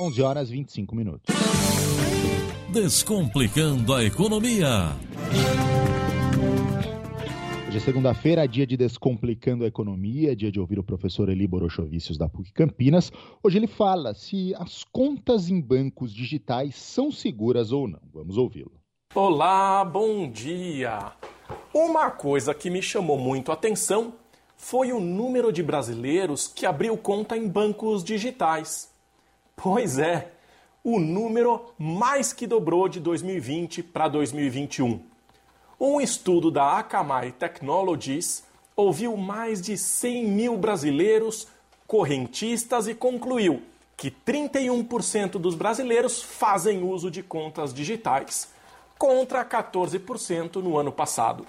11 horas 25 minutos. Descomplicando a economia. Hoje é segunda-feira, dia de Descomplicando a Economia, dia de ouvir o professor Eli Borochovicius da PUC Campinas. Hoje ele fala se as contas em bancos digitais são seguras ou não. Vamos ouvi-lo. Olá, bom dia! Uma coisa que me chamou muito a atenção foi o número de brasileiros que abriu conta em bancos digitais. Pois é, o número mais que dobrou de 2020 para 2021. Um estudo da Akamai Technologies ouviu mais de 100 mil brasileiros correntistas e concluiu que 31% dos brasileiros fazem uso de contas digitais, contra 14% no ano passado.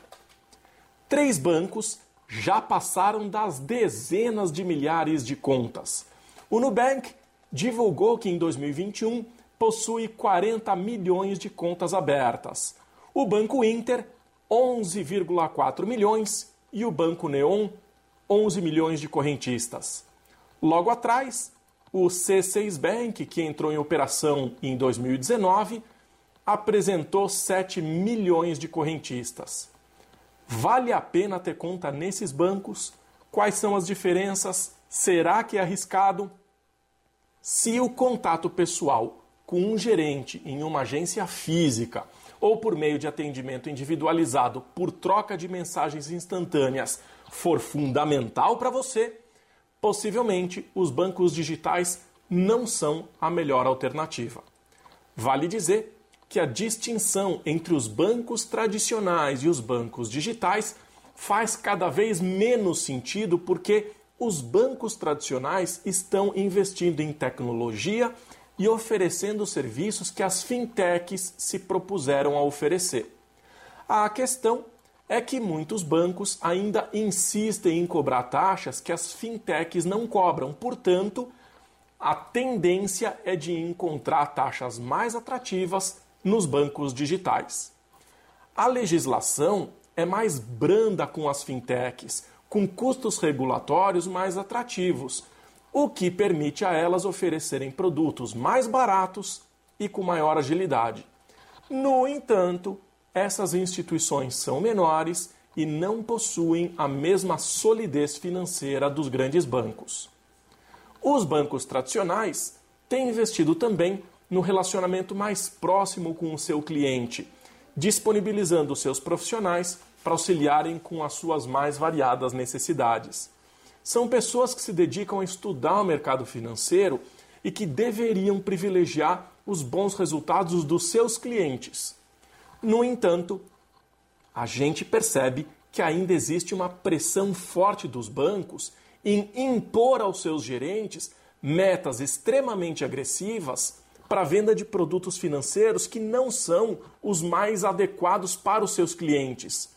Três bancos já passaram das dezenas de milhares de contas. O Nubank divulgou que em 2021 possui 40 milhões de contas abertas. O Banco Inter, 11,4 milhões e o Banco Neon, 11 milhões de correntistas. Logo atrás, o C6 Bank, que entrou em operação em 2019, apresentou 7 milhões de correntistas. Vale a pena ter conta nesses bancos? Quais são as diferenças? Será que é arriscado? Se o contato pessoal com um gerente em uma agência física ou por meio de atendimento individualizado por troca de mensagens instantâneas for fundamental para você, possivelmente os bancos digitais não são a melhor alternativa. Vale dizer que a distinção entre os bancos tradicionais e os bancos digitais faz cada vez menos sentido porque os bancos tradicionais estão investindo em tecnologia e oferecendo serviços que as fintechs se propuseram a oferecer. A questão é que muitos bancos ainda insistem em cobrar taxas que as fintechs não cobram, portanto, a tendência é de encontrar taxas mais atrativas nos bancos digitais. A legislação é mais branda com as fintechs, com custos regulatórios mais atrativos, o que permite a elas oferecerem produtos mais baratos e com maior agilidade. No entanto, essas instituições são menores e não possuem a mesma solidez financeira dos grandes bancos. Os bancos tradicionais têm investido também no relacionamento mais próximo com o seu cliente, disponibilizando seus profissionais para auxiliarem com as suas mais variadas necessidades. São pessoas que se dedicam a estudar o mercado financeiro e que deveriam privilegiar os bons resultados dos seus clientes. No entanto, a gente percebe que ainda existe uma pressão forte dos bancos em impor aos seus gerentes metas extremamente agressivas para a venda de produtos financeiros que não são os mais adequados para os seus clientes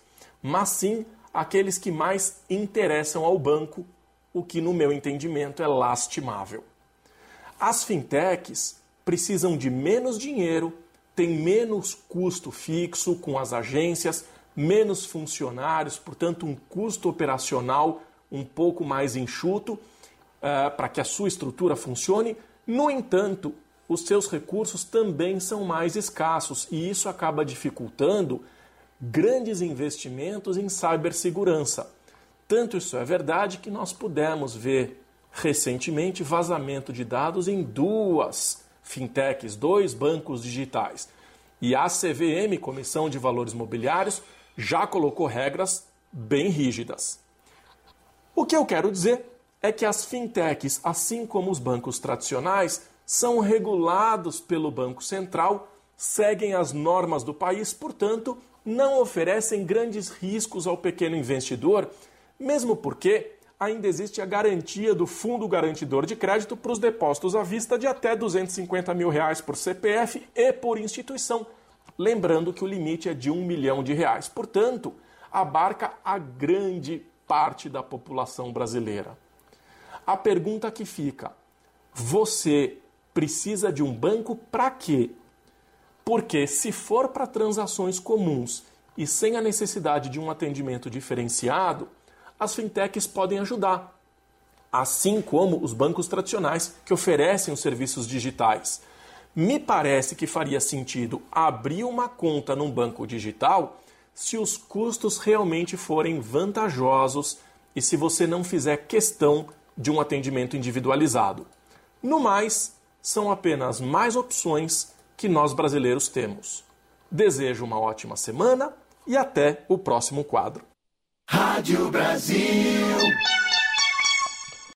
mas sim aqueles que mais interessam ao banco, o que, no meu entendimento, é lastimável. As fintechs precisam de menos dinheiro, têm menos custo fixo com as agências, menos funcionários, portanto, um custo operacional um pouco mais enxuto uh, para que a sua estrutura funcione. No entanto, os seus recursos também são mais escassos e isso acaba dificultando grandes investimentos em cibersegurança. Tanto isso é verdade que nós pudemos ver recentemente vazamento de dados em duas fintechs, dois bancos digitais. E a CVM, Comissão de Valores Mobiliários, já colocou regras bem rígidas. O que eu quero dizer é que as fintechs, assim como os bancos tradicionais, são regulados pelo Banco Central, seguem as normas do país, portanto, não oferecem grandes riscos ao pequeno investidor, mesmo porque ainda existe a garantia do Fundo Garantidor de Crédito para os depósitos à vista de até 250 mil reais por CPF e por instituição. Lembrando que o limite é de um milhão de reais. Portanto, abarca a grande parte da população brasileira. A pergunta que fica: você precisa de um banco para quê? Porque se for para transações comuns e sem a necessidade de um atendimento diferenciado, as fintechs podem ajudar. assim como os bancos tradicionais que oferecem os serviços digitais. Me parece que faria sentido abrir uma conta num banco digital se os custos realmente forem vantajosos e se você não fizer questão de um atendimento individualizado. No mais, são apenas mais opções que nós brasileiros temos. Desejo uma ótima semana e até o próximo quadro. Rádio Brasil.